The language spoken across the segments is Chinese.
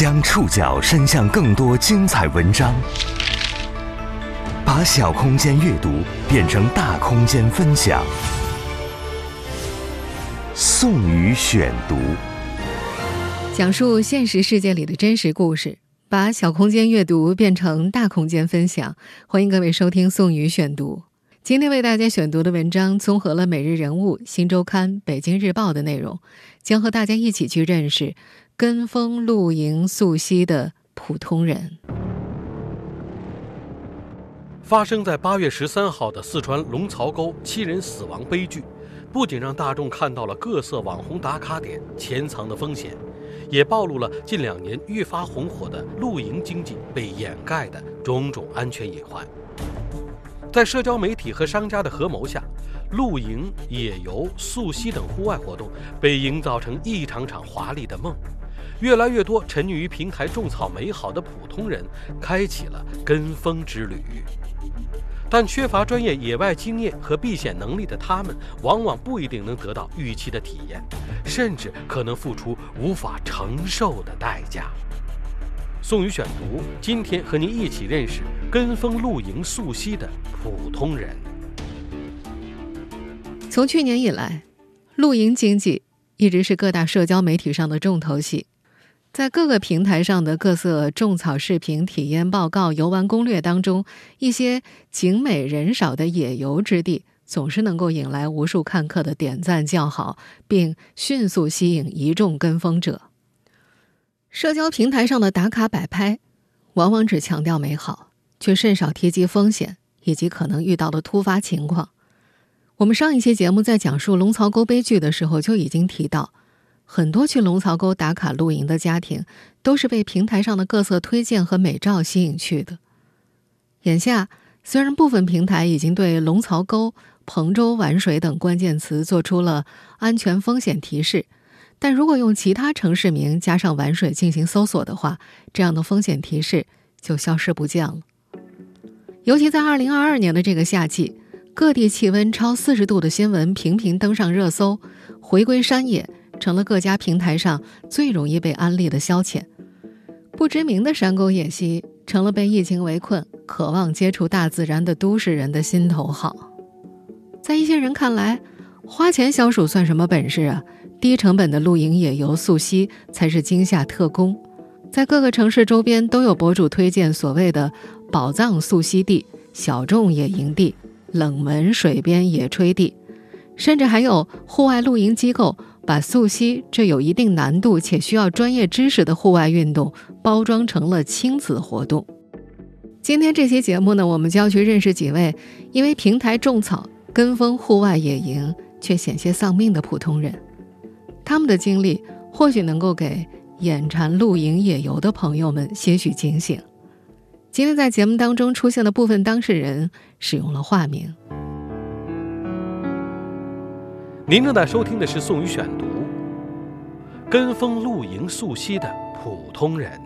将触角伸向更多精彩文章，把小空间阅读变成大空间分享。宋宇选读，讲述现实世界里的真实故事，把小空间阅读变成大空间分享。欢迎各位收听宋宇选读。今天为大家选读的文章综合了《每日人物》《新周刊》《北京日报》的内容，将和大家一起去认识。跟风露营溯溪的普通人，发生在八月十三号的四川龙槽沟七人死亡悲剧，不仅让大众看到了各色网红打卡点潜藏的风险，也暴露了近两年愈发红火的露营经济被掩盖的种种安全隐患。在社交媒体和商家的合谋下，露营、野游、溯溪等户外活动被营造成一场场华丽的梦。越来越多沉溺于平台种草美好的普通人，开启了跟风之旅。但缺乏专业野外经验和避险能力的他们，往往不一定能得到预期的体验，甚至可能付出无法承受的代价。宋宇选读，今天和您一起认识跟风露营溯溪的普通人。从去年以来，露营经济一直是各大社交媒体上的重头戏。在各个平台上的各色种草视频、体验报告、游玩攻略当中，一些景美人少的野游之地，总是能够引来无数看客的点赞叫好，并迅速吸引一众跟风者。社交平台上的打卡摆拍，往往只强调美好，却甚少提及风险以及可能遇到的突发情况。我们上一期节目在讲述龙槽沟悲剧的时候，就已经提到。很多去龙槽沟打卡露营的家庭，都是被平台上的各色推荐和美照吸引去的。眼下，虽然部分平台已经对龙槽沟、彭州玩水等关键词做出了安全风险提示，但如果用其他城市名加上玩水进行搜索的话，这样的风险提示就消失不见了。尤其在2022年的这个夏季，各地气温超40度的新闻频频登上热搜，回归山野。成了各家平台上最容易被安利的消遣，不知名的山沟野溪成了被疫情围困、渴望接触大自然的都市人的心头好。在一些人看来，花钱消暑算什么本事啊？低成本的露营、野游、溯溪才是惊夏特工。在各个城市周边都有博主推荐所谓的宝藏溯溪地、小众野营地、冷门水边野炊地，甚至还有户外露营机构。把溯溪这有一定难度且需要专业知识的户外运动包装成了亲子活动。今天这期节目呢，我们就要去认识几位因为平台种草跟风户外野营却险些丧命的普通人。他们的经历或许能够给眼馋露营野游的朋友们些许警醒。今天在节目当中出现的部分当事人使用了化名。您正在收听的是《宋宇选读》，跟风露营溯溪的普通人。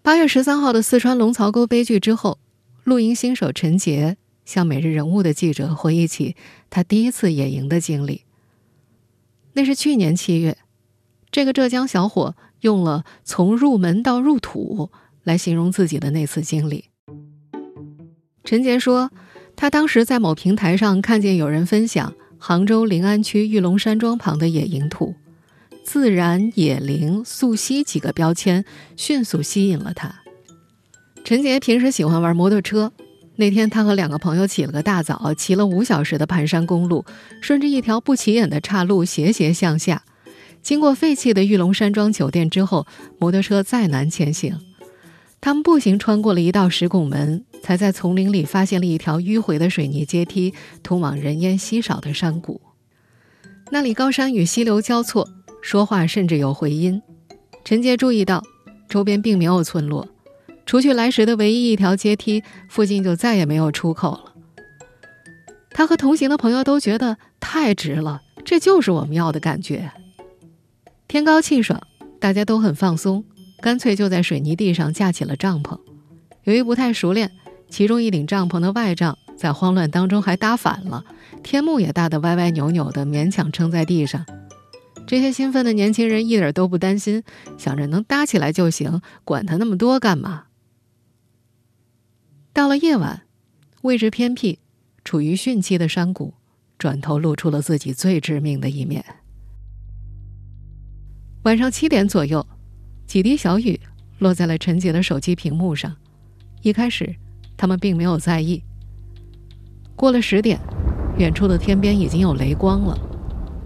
八月十三号的四川龙槽沟悲剧之后，露营新手陈杰向《每日人物》的记者回忆起他第一次野营的经历。那是去年七月，这个浙江小伙用了“从入门到入土”来形容自己的那次经历。陈杰说。他当时在某平台上看见有人分享杭州临安区玉龙山庄旁的野营图，自然、野林、溯溪几个标签迅速吸引了他。陈杰平时喜欢玩摩托车，那天他和两个朋友起了个大早，骑了五小时的盘山公路，顺着一条不起眼的岔路斜斜向下，经过废弃的玉龙山庄酒店之后，摩托车再难前行。他们步行穿过了一道石拱门，才在丛林里发现了一条迂回的水泥阶梯，通往人烟稀少的山谷。那里高山与溪流交错，说话甚至有回音。陈杰注意到，周边并没有村落，除去来时的唯一一条阶梯，附近就再也没有出口了。他和同行的朋友都觉得太值了，这就是我们要的感觉。天高气爽，大家都很放松。干脆就在水泥地上架起了帐篷。由于不太熟练，其中一顶帐篷的外帐在慌乱当中还搭反了，天幕也搭得歪歪扭扭的，勉强撑在地上。这些兴奋的年轻人一点都不担心，想着能搭起来就行，管他那么多干嘛？到了夜晚，位置偏僻、处于汛期的山谷，转头露出了自己最致命的一面。晚上七点左右，几滴小雨落在了陈杰的手机屏幕上。一开始，他们并没有在意。过了十点，远处的天边已经有雷光了。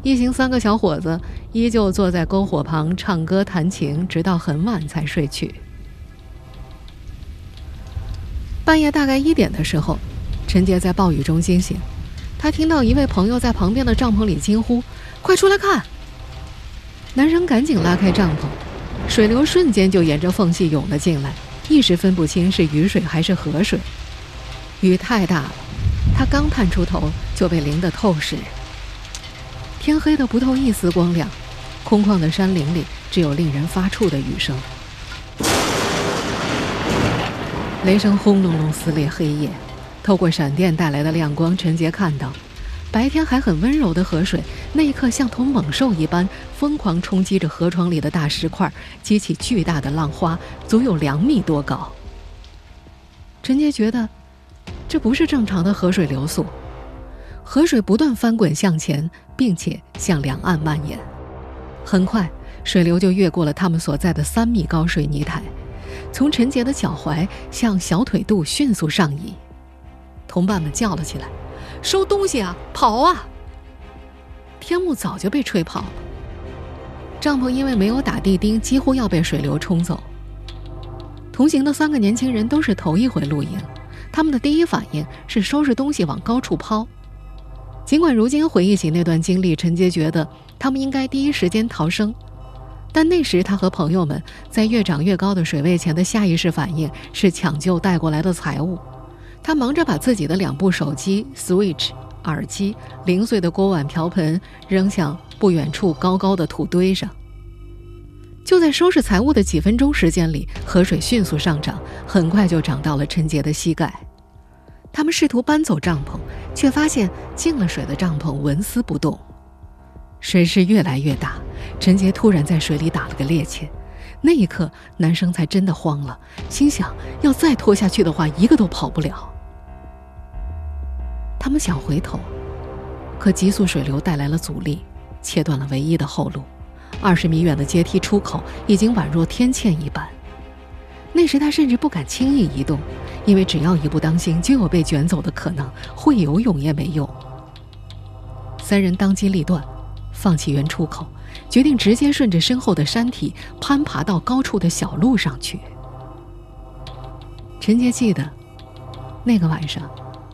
一行三个小伙子依旧坐在篝火旁唱歌弹琴，直到很晚才睡去。半夜大概一点的时候，陈杰在暴雨中惊醒，他听到一位朋友在旁边的帐篷里惊呼：“快出来看！”男生赶紧拉开帐篷，水流瞬间就沿着缝隙涌了进来，一时分不清是雨水还是河水。雨太大了，他刚探出头就被淋得透湿。天黑得不透一丝光亮，空旷的山林里只有令人发怵的雨声。雷声轰隆隆撕裂黑夜，透过闪电带来的亮光，陈杰看到。白天还很温柔的河水，那一刻像头猛兽一般疯狂冲击着河床里的大石块，激起巨大的浪花，足有两米多高。陈杰觉得，这不是正常的河水流速，河水不断翻滚向前，并且向两岸蔓延。很快，水流就越过了他们所在的三米高水泥台，从陈杰的脚踝向小腿肚迅速上移。同伴们叫了起来。收东西啊！跑啊！天幕早就被吹跑了。帐篷因为没有打地钉，几乎要被水流冲走。同行的三个年轻人都是头一回露营，他们的第一反应是收拾东西往高处抛。尽管如今回忆起那段经历，陈杰觉得他们应该第一时间逃生，但那时他和朋友们在越涨越高的水位前的下意识反应是抢救带过来的财物。他忙着把自己的两部手机、Switch、耳机、零碎的锅碗瓢盆扔向不远处高高的土堆上。就在收拾财物的几分钟时间里，河水迅速上涨，很快就涨到了陈杰的膝盖。他们试图搬走帐篷，却发现进了水的帐篷纹丝不动。水势越来越大，陈杰突然在水里打了个趔趄。那一刻，男生才真的慌了，心想：要再拖下去的话，一个都跑不了。他们想回头，可急速水流带来了阻力，切断了唯一的后路。二十米远的阶梯出口已经宛若天堑一般。那时他甚至不敢轻易移动，因为只要一不当心，就有被卷走的可能，会游泳也没用。三人当机立断，放弃原出口，决定直接顺着身后的山体攀爬到高处的小路上去。陈杰记得，那个晚上，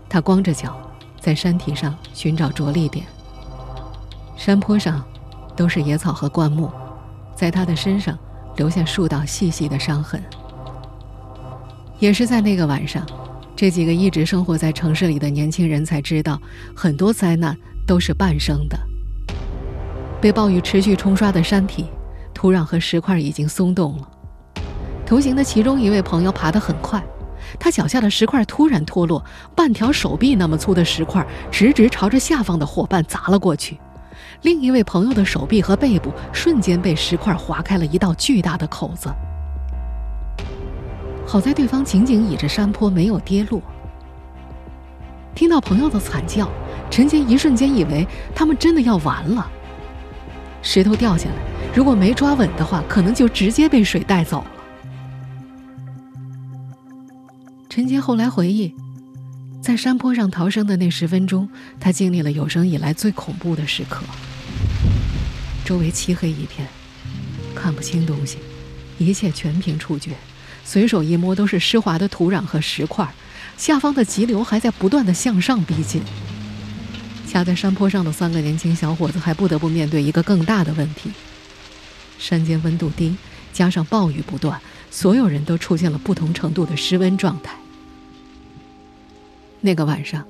他光着脚。在山体上寻找着力点。山坡上都是野草和灌木，在他的身上留下数道细细的伤痕。也是在那个晚上，这几个一直生活在城市里的年轻人才知道，很多灾难都是半生的。被暴雨持续冲刷的山体，土壤和石块已经松动了。同行的其中一位朋友爬得很快。他脚下的石块突然脱落，半条手臂那么粗的石块直直朝着下方的伙伴砸了过去。另一位朋友的手臂和背部瞬间被石块划开了一道巨大的口子。好在对方紧紧倚着山坡，没有跌落。听到朋友的惨叫，陈杰一瞬间以为他们真的要完了。石头掉下来，如果没抓稳的话，可能就直接被水带走。陈杰后来回忆，在山坡上逃生的那十分钟，他经历了有生以来最恐怖的时刻。周围漆黑一片，看不清东西，一切全凭触觉，随手一摸都是湿滑的土壤和石块，下方的急流还在不断的向上逼近。卡在山坡上的三个年轻小伙子还不得不面对一个更大的问题：山间温度低，加上暴雨不断，所有人都出现了不同程度的失温状态。那个晚上，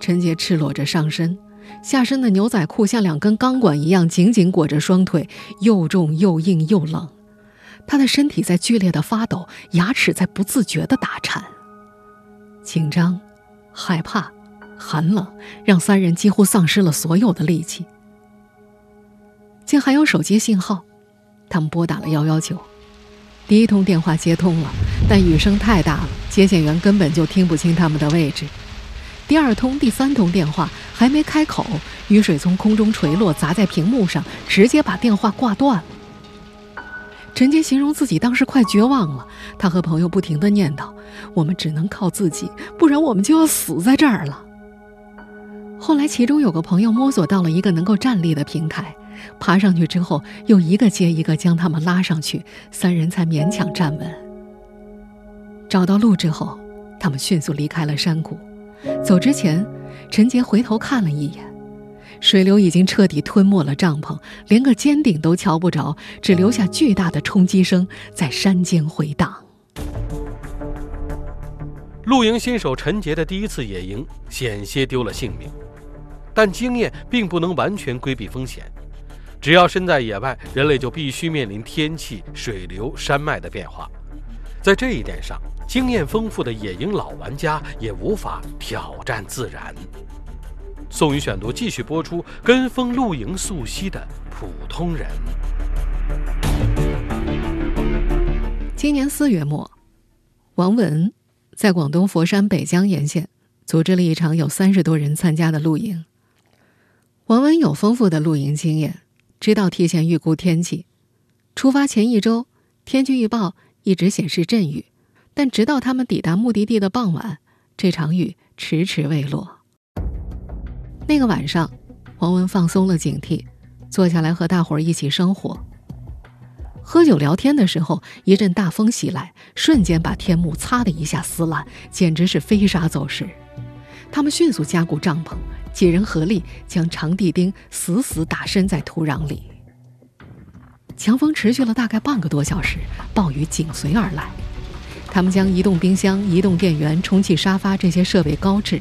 陈杰赤裸着上身，下身的牛仔裤像两根钢管一样紧紧裹着双腿，又重又硬又冷。他的身体在剧烈的发抖，牙齿在不自觉的打颤。紧张、害怕、寒冷，让三人几乎丧失了所有的力气。竟还有手机信号，他们拨打了幺幺九。第一通电话接通了，但雨声太大了，接线员根本就听不清他们的位置。第二通、第三通电话还没开口，雨水从空中垂落，砸在屏幕上，直接把电话挂断了。陈杰形容自己当时快绝望了，他和朋友不停地念叨：“我们只能靠自己，不然我们就要死在这儿了。”后来，其中有个朋友摸索到了一个能够站立的平台，爬上去之后，又一个接一个将他们拉上去，三人才勉强站稳。找到路之后，他们迅速离开了山谷。走之前，陈杰回头看了一眼，水流已经彻底吞没了帐篷，连个尖顶都瞧不着，只留下巨大的冲击声在山间回荡。露营新手陈杰的第一次野营险些丢了性命，但经验并不能完全规避风险。只要身在野外，人类就必须面临天气、水流、山脉的变化。在这一点上，经验丰富的野营老玩家也无法挑战自然。宋宇选读继续播出：跟风露营溯溪的普通人。今年四月末，王文在广东佛山北江沿线组织了一场有三十多人参加的露营。王文有丰富的露营经验，知道提前预估天气。出发前一周，天气预报一直显示阵雨。但直到他们抵达目的地的傍晚，这场雨迟迟未落。那个晚上，黄文放松了警惕，坐下来和大伙儿一起生火、喝酒、聊天的时候，一阵大风袭来，瞬间把天幕“擦”的一下撕烂，简直是飞沙走石。他们迅速加固帐篷，几人合力将长地钉死死打深在土壤里。强风持续了大概半个多小时，暴雨紧随而来。他们将移动冰箱、移动电源、充气沙发这些设备高置。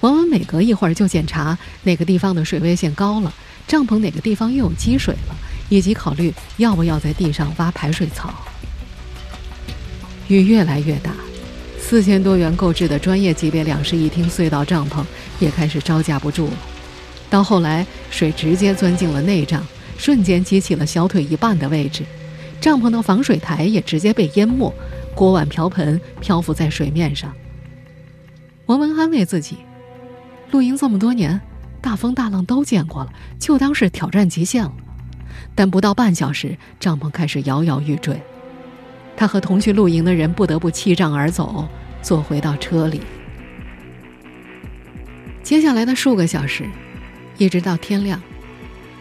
王文每隔一会儿就检查哪个地方的水位线高了，帐篷哪个地方又有积水了，以及考虑要不要在地上挖排水槽。雨越来越大，四千多元购置的专业级别两室一厅隧道帐篷也开始招架不住了。到后来，水直接钻进了内帐，瞬间积起了小腿一半的位置，帐篷的防水台也直接被淹没。锅碗瓢盆漂浮在水面上。王文安慰自己，露营这么多年，大风大浪都见过了，就当是挑战极限了。但不到半小时，帐篷开始摇摇欲坠，他和同去露营的人不得不弃帐而走，坐回到车里。接下来的数个小时，一直到天亮，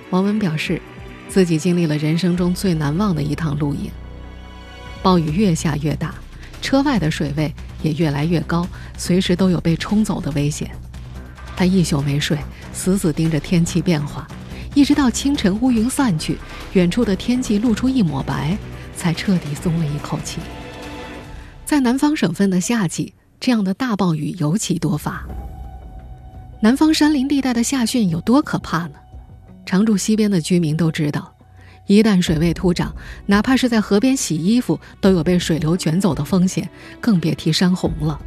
王文表示，自己经历了人生中最难忘的一趟露营。暴雨越下越大，车外的水位也越来越高，随时都有被冲走的危险。他一宿没睡，死死盯着天气变化，一直到清晨乌云散去，远处的天际露出一抹白，才彻底松了一口气。在南方省份的夏季，这样的大暴雨尤其多发。南方山林地带的夏汛有多可怕呢？常住西边的居民都知道。一旦水位突涨，哪怕是在河边洗衣服，都有被水流卷走的风险，更别提山洪了。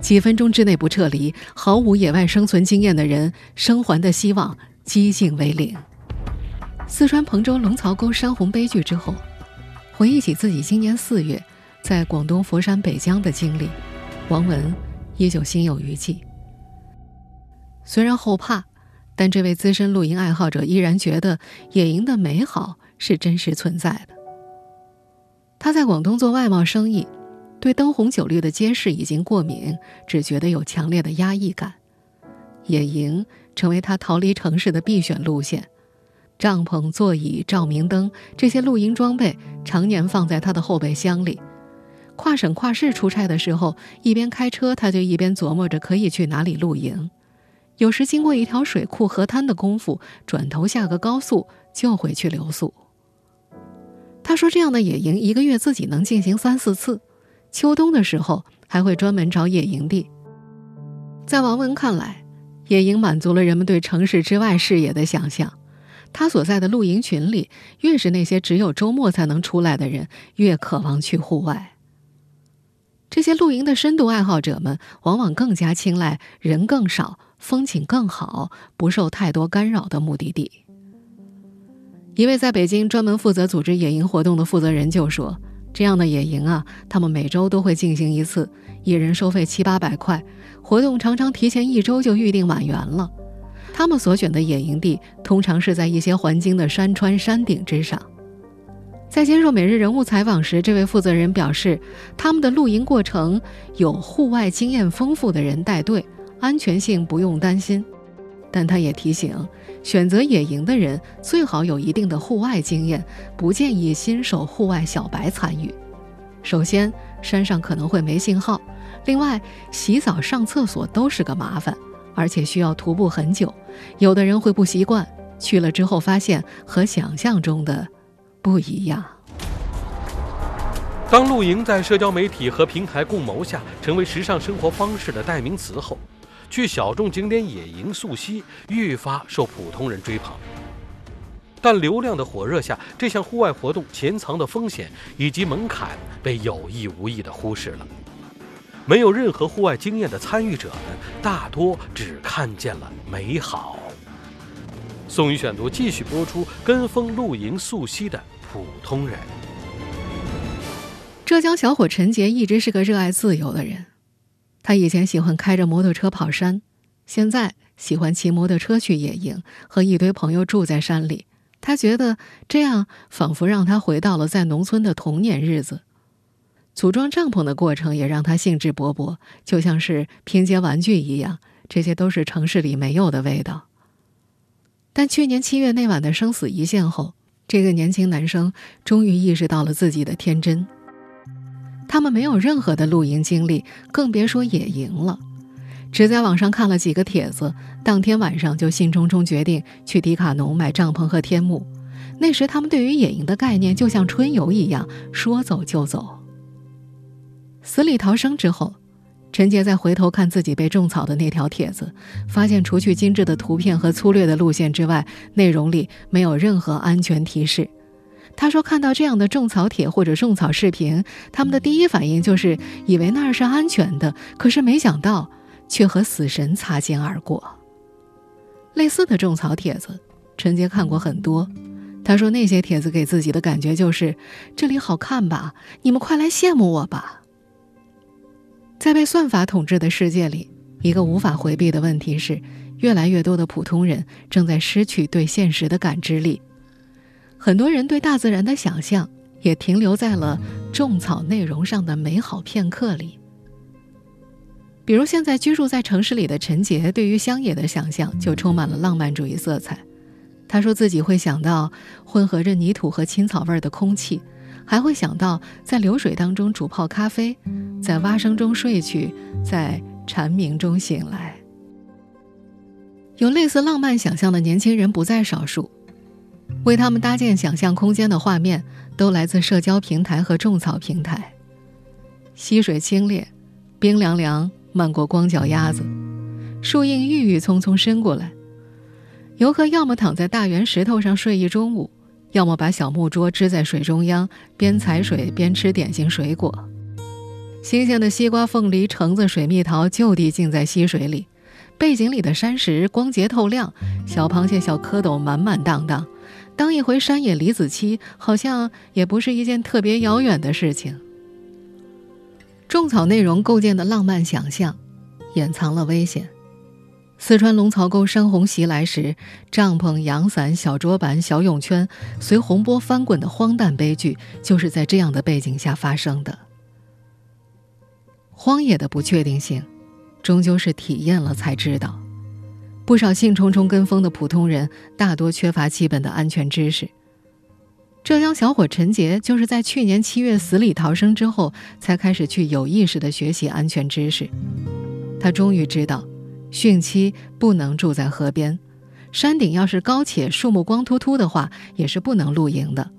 几分钟之内不撤离，毫无野外生存经验的人生还的希望几近为零。四川彭州龙槽沟山洪悲剧之后，回忆起自己今年四月在广东佛山北江的经历，王文依旧心有余悸。虽然后怕，但这位资深露营爱好者依然觉得野营的美好。是真实存在的。他在广东做外贸生意，对灯红酒绿的街市已经过敏，只觉得有强烈的压抑感。野营成为他逃离城市的必选路线，帐篷、座椅、照明灯这些露营装备常年放在他的后备箱里。跨省跨市出差的时候，一边开车他就一边琢磨着可以去哪里露营。有时经过一条水库、河滩的功夫，转头下个高速就会去留宿。他说：“这样的野营，一个月自己能进行三四次。秋冬的时候，还会专门找野营地。”在王文看来，野营满足了人们对城市之外视野的想象。他所在的露营群里，越是那些只有周末才能出来的人，越渴望去户外。这些露营的深度爱好者们，往往更加青睐人更少、风景更好、不受太多干扰的目的地。一位在北京专门负责组织野营活动的负责人就说：“这样的野营啊，他们每周都会进行一次，一人收费七八百块，活动常常提前一周就预定满员了。他们所选的野营地通常是在一些环境的山川山顶之上。”在接受《每日人物》采访时，这位负责人表示，他们的露营过程有户外经验丰富的人带队，安全性不用担心。但他也提醒，选择野营的人最好有一定的户外经验，不建议新手户外小白参与。首先，山上可能会没信号；另外，洗澡、上厕所都是个麻烦，而且需要徒步很久。有的人会不习惯，去了之后发现和想象中的不一样。当露营在社交媒体和平台共谋下成为时尚生活方式的代名词后，去小众景点野营溯溪愈发受普通人追捧，但流量的火热下，这项户外活动潜藏的风险以及门槛被有意无意地忽视了。没有任何户外经验的参与者们，大多只看见了美好。宋宇选读继续播出：跟风露营溯溪的普通人。浙江小伙陈杰一直是个热爱自由的人。他以前喜欢开着摩托车跑山，现在喜欢骑摩托车去野营，和一堆朋友住在山里。他觉得这样仿佛让他回到了在农村的童年日子。组装帐篷的过程也让他兴致勃勃，就像是拼接玩具一样。这些都是城市里没有的味道。但去年七月那晚的生死一线后，这个年轻男生终于意识到了自己的天真。他们没有任何的露营经历，更别说野营了。只在网上看了几个帖子，当天晚上就兴冲冲决定去迪卡侬买帐篷和天幕。那时他们对于野营的概念就像春游一样，说走就走。死里逃生之后，陈杰再回头看自己被种草的那条帖子，发现除去精致的图片和粗略的路线之外，内容里没有任何安全提示。他说：“看到这样的种草帖或者种草视频，他们的第一反应就是以为那儿是安全的，可是没想到却和死神擦肩而过。”类似的种草帖子，陈杰看过很多。他说：“那些帖子给自己的感觉就是这里好看吧，你们快来羡慕我吧。”在被算法统治的世界里，一个无法回避的问题是，越来越多的普通人正在失去对现实的感知力。很多人对大自然的想象也停留在了种草内容上的美好片刻里。比如，现在居住在城市里的陈杰，对于乡野的想象就充满了浪漫主义色彩。他说自己会想到混合着泥土和青草味儿的空气，还会想到在流水当中煮泡咖啡，在蛙声中睡去，在蝉鸣中醒来。有类似浪漫想象的年轻人不在少数。为他们搭建想象空间的画面，都来自社交平台和种草平台。溪水清冽，冰凉凉漫过光脚丫子，树荫郁郁葱葱伸过来。游客要么躺在大圆石头上睡一中午，要么把小木桌支在水中央，边踩水边吃点心水果。新鲜的西瓜、凤梨、橙子、水蜜桃就地浸在溪水里，背景里的山石光洁透亮，小螃蟹、小蝌蚪满满当当。当一回山野李子柒，好像也不是一件特别遥远的事情。种草内容构建的浪漫想象，掩藏了危险。四川龙槽沟山洪袭来时，帐篷、阳伞、小桌板、小泳圈随洪波翻滚的荒诞悲剧，就是在这样的背景下发生的。荒野的不确定性，终究是体验了才知道。不少兴冲冲跟风的普通人，大多缺乏基本的安全知识。浙江小伙陈杰就是在去年七月死里逃生之后，才开始去有意识的学习安全知识。他终于知道，汛期不能住在河边，山顶要是高且树木光秃秃的话，也是不能露营的。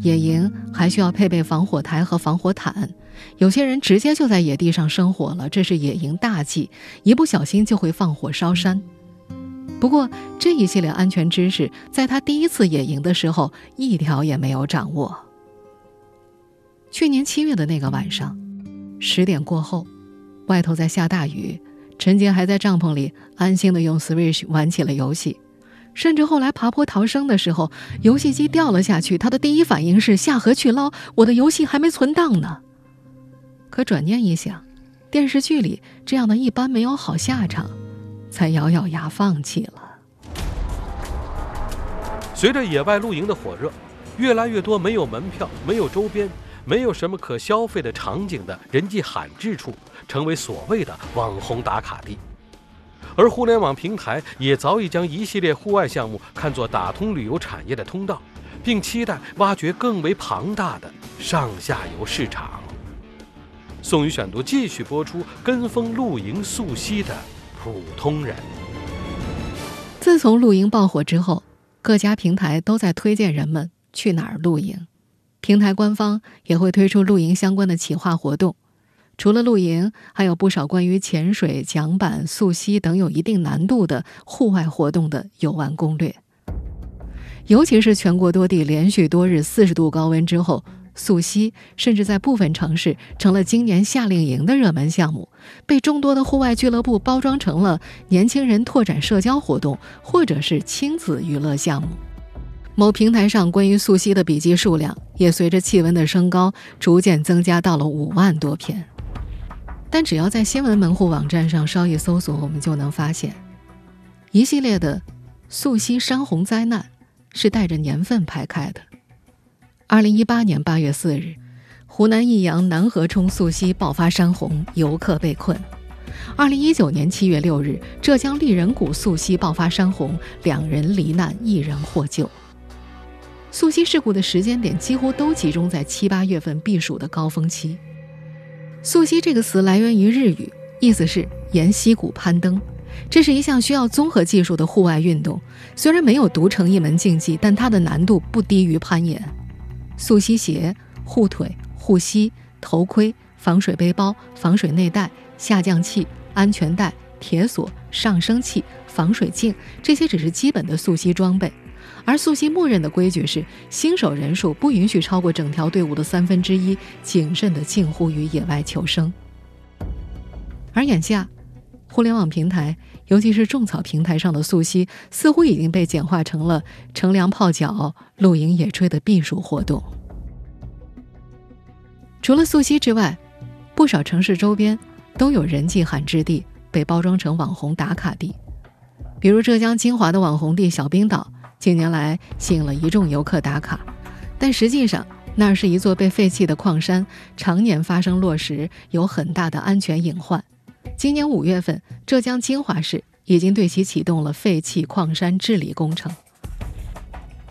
野营还需要配备防火台和防火毯，有些人直接就在野地上生火了，这是野营大忌，一不小心就会放火烧山。不过，这一系列安全知识，在他第一次野营的时候，一条也没有掌握。去年七月的那个晚上，十点过后，外头在下大雨，陈杰还在帐篷里安心的用 Switch 玩起了游戏。甚至后来爬坡逃生的时候，游戏机掉了下去，他的第一反应是下河去捞，我的游戏还没存档呢。可转念一想，电视剧里这样的一般没有好下场，才咬咬牙放弃了。随着野外露营的火热，越来越多没有门票、没有周边、没有什么可消费的场景的人迹罕至处，成为所谓的网红打卡地。而互联网平台也早已将一系列户外项目看作打通旅游产业的通道，并期待挖掘更为庞大的上下游市场。宋宇选读继续播出：跟风露营溯溪的普通人。自从露营爆火之后，各家平台都在推荐人们去哪儿露营，平台官方也会推出露营相关的企划活动。除了露营，还有不少关于潜水、桨板、溯溪等有一定难度的户外活动的游玩攻略。尤其是全国多地连续多日四十度高温之后，溯溪甚至在部分城市成了今年夏令营的热门项目，被众多的户外俱乐部包装成了年轻人拓展社交活动或者是亲子娱乐项目。某平台上关于溯溪的笔记数量也随着气温的升高，逐渐增加到了五万多篇。但只要在新闻门户网站上稍一搜索，我们就能发现，一系列的溯溪山洪灾难是带着年份排开的。二零一八年八月四日，湖南益阳南河冲溯溪爆发山洪，游客被困；二零一九年七月六日，浙江丽人谷溯溪爆发山洪，两人罹难，一人获救。溯溪事故的时间点几乎都集中在七八月份避暑的高峰期。溯溪这个词来源于日语，意思是沿溪谷攀登。这是一项需要综合技术的户外运动，虽然没有独成一门竞技，但它的难度不低于攀岩。溯溪鞋、护腿、护膝、头盔、防水背包、防水内袋、下降器、安全带、铁锁、上升器、防水镜，这些只是基本的溯溪装备。而溯溪默认的规矩是，新手人数不允许超过整条队伍的三分之一，谨慎的近乎于野外求生。而眼下，互联网平台，尤其是种草平台上的溯溪，似乎已经被简化成了乘凉泡脚、露营野炊的避暑活动。除了溯溪之外，不少城市周边都有人迹罕至地被包装成网红打卡地，比如浙江金华的网红地小冰岛。近年来吸引了一众游客打卡，但实际上那是一座被废弃的矿山，常年发生落石，有很大的安全隐患。今年五月份，浙江金华市已经对其启动了废弃矿山治理工程。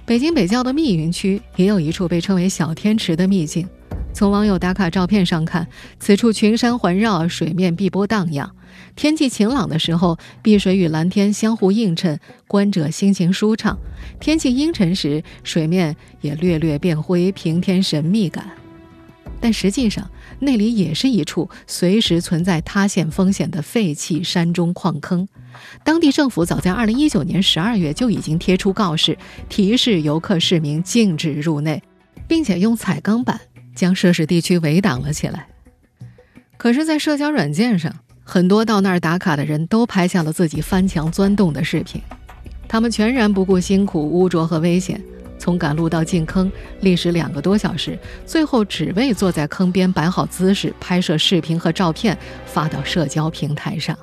北京北郊的密云区也有一处被称为“小天池”的秘境。从网友打卡照片上看，此处群山环绕，水面碧波荡漾。天气晴朗的时候，碧水与蓝天相互映衬，观者心情舒畅；天气阴沉时，水面也略略变灰，平添神秘感。但实际上，那里也是一处随时存在塌陷风险的废弃山中矿坑。当地政府早在2019年12月就已经贴出告示，提示游客市民禁止入内，并且用彩钢板将涉事地区围挡了起来。可是，在社交软件上，很多到那儿打卡的人都拍下了自己翻墙钻洞的视频，他们全然不顾辛苦、污浊和危险，从赶路到进坑，历时两个多小时，最后只为坐在坑边摆好姿势，拍摄视频和照片发到社交平台上。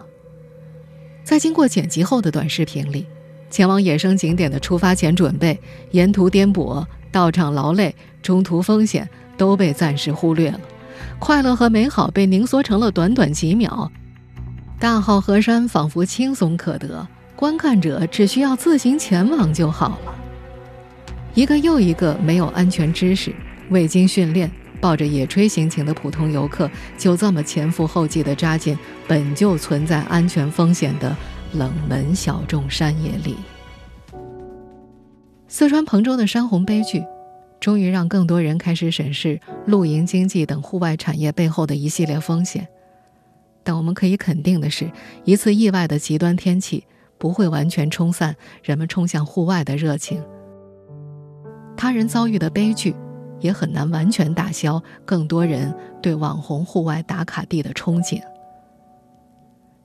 在经过剪辑后的短视频里，前往野生景点的出发前准备、沿途颠簸、到场劳累、中途风险都被暂时忽略了，快乐和美好被凝缩成了短短几秒。大好河山仿佛轻松可得，观看者只需要自行前往就好了。一个又一个没有安全知识、未经训练、抱着野炊心情的普通游客，就这么前赴后继地扎进本就存在安全风险的冷门小众山野里。四川彭州的山洪悲剧，终于让更多人开始审视露营经济等户外产业背后的一系列风险。但我们可以肯定的是，一次意外的极端天气不会完全冲散人们冲向户外的热情。他人遭遇的悲剧，也很难完全打消更多人对网红户外打卡地的憧憬。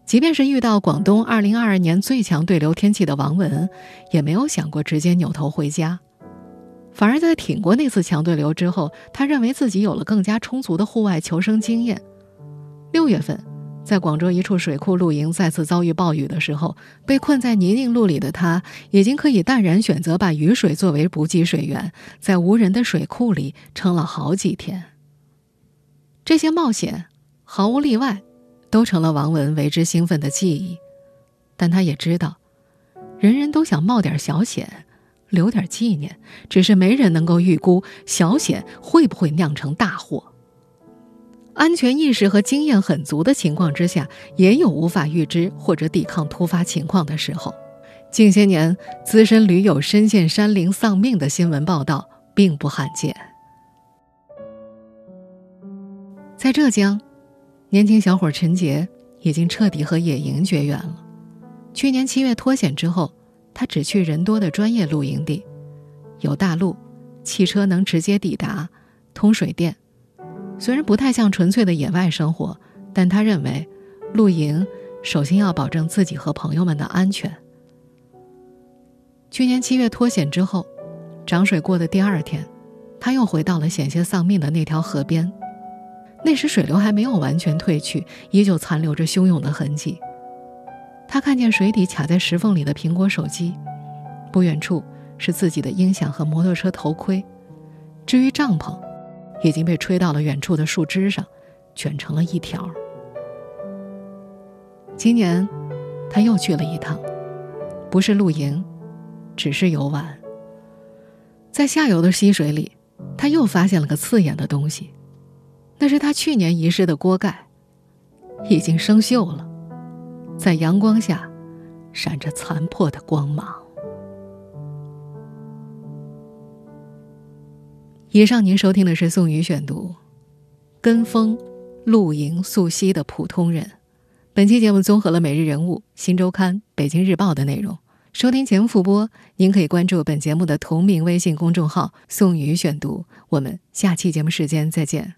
即便是遇到广东2022年最强对流天气的王文，也没有想过直接扭头回家，反而在挺过那次强对流之后，他认为自己有了更加充足的户外求生经验。六月份，在广州一处水库露营，再次遭遇暴雨的时候，被困在泥泞路里的他，已经可以淡然选择把雨水作为补给水源，在无人的水库里撑了好几天。这些冒险，毫无例外。都成了王文为之兴奋的记忆，但他也知道，人人都想冒点小险，留点纪念，只是没人能够预估小险会不会酿成大祸。安全意识和经验很足的情况之下，也有无法预知或者抵抗突发情况的时候。近些年，资深驴友深陷山林丧命的新闻报道并不罕见，在浙江。年轻小伙陈杰已经彻底和野营绝缘了。去年七月脱险之后，他只去人多的专业露营地，有大路，汽车能直接抵达，通水电。虽然不太像纯粹的野外生活，但他认为，露营首先要保证自己和朋友们的安全。去年七月脱险之后，涨水过的第二天，他又回到了险些丧命的那条河边。那时水流还没有完全退去，依旧残留着汹涌的痕迹。他看见水底卡在石缝里的苹果手机，不远处是自己的音响和摩托车头盔。至于帐篷，已经被吹到了远处的树枝上，卷成了一条。今年，他又去了一趟，不是露营，只是游玩。在下游的溪水里，他又发现了个刺眼的东西。那是他去年遗失的锅盖，已经生锈了，在阳光下闪着残破的光芒。以上您收听的是宋宇选读，《跟风露营溯溪的普通人》。本期节目综合了《每日人物》《新周刊》《北京日报》的内容。收听节目复播，您可以关注本节目的同名微信公众号“宋宇选读”。我们下期节目时间再见。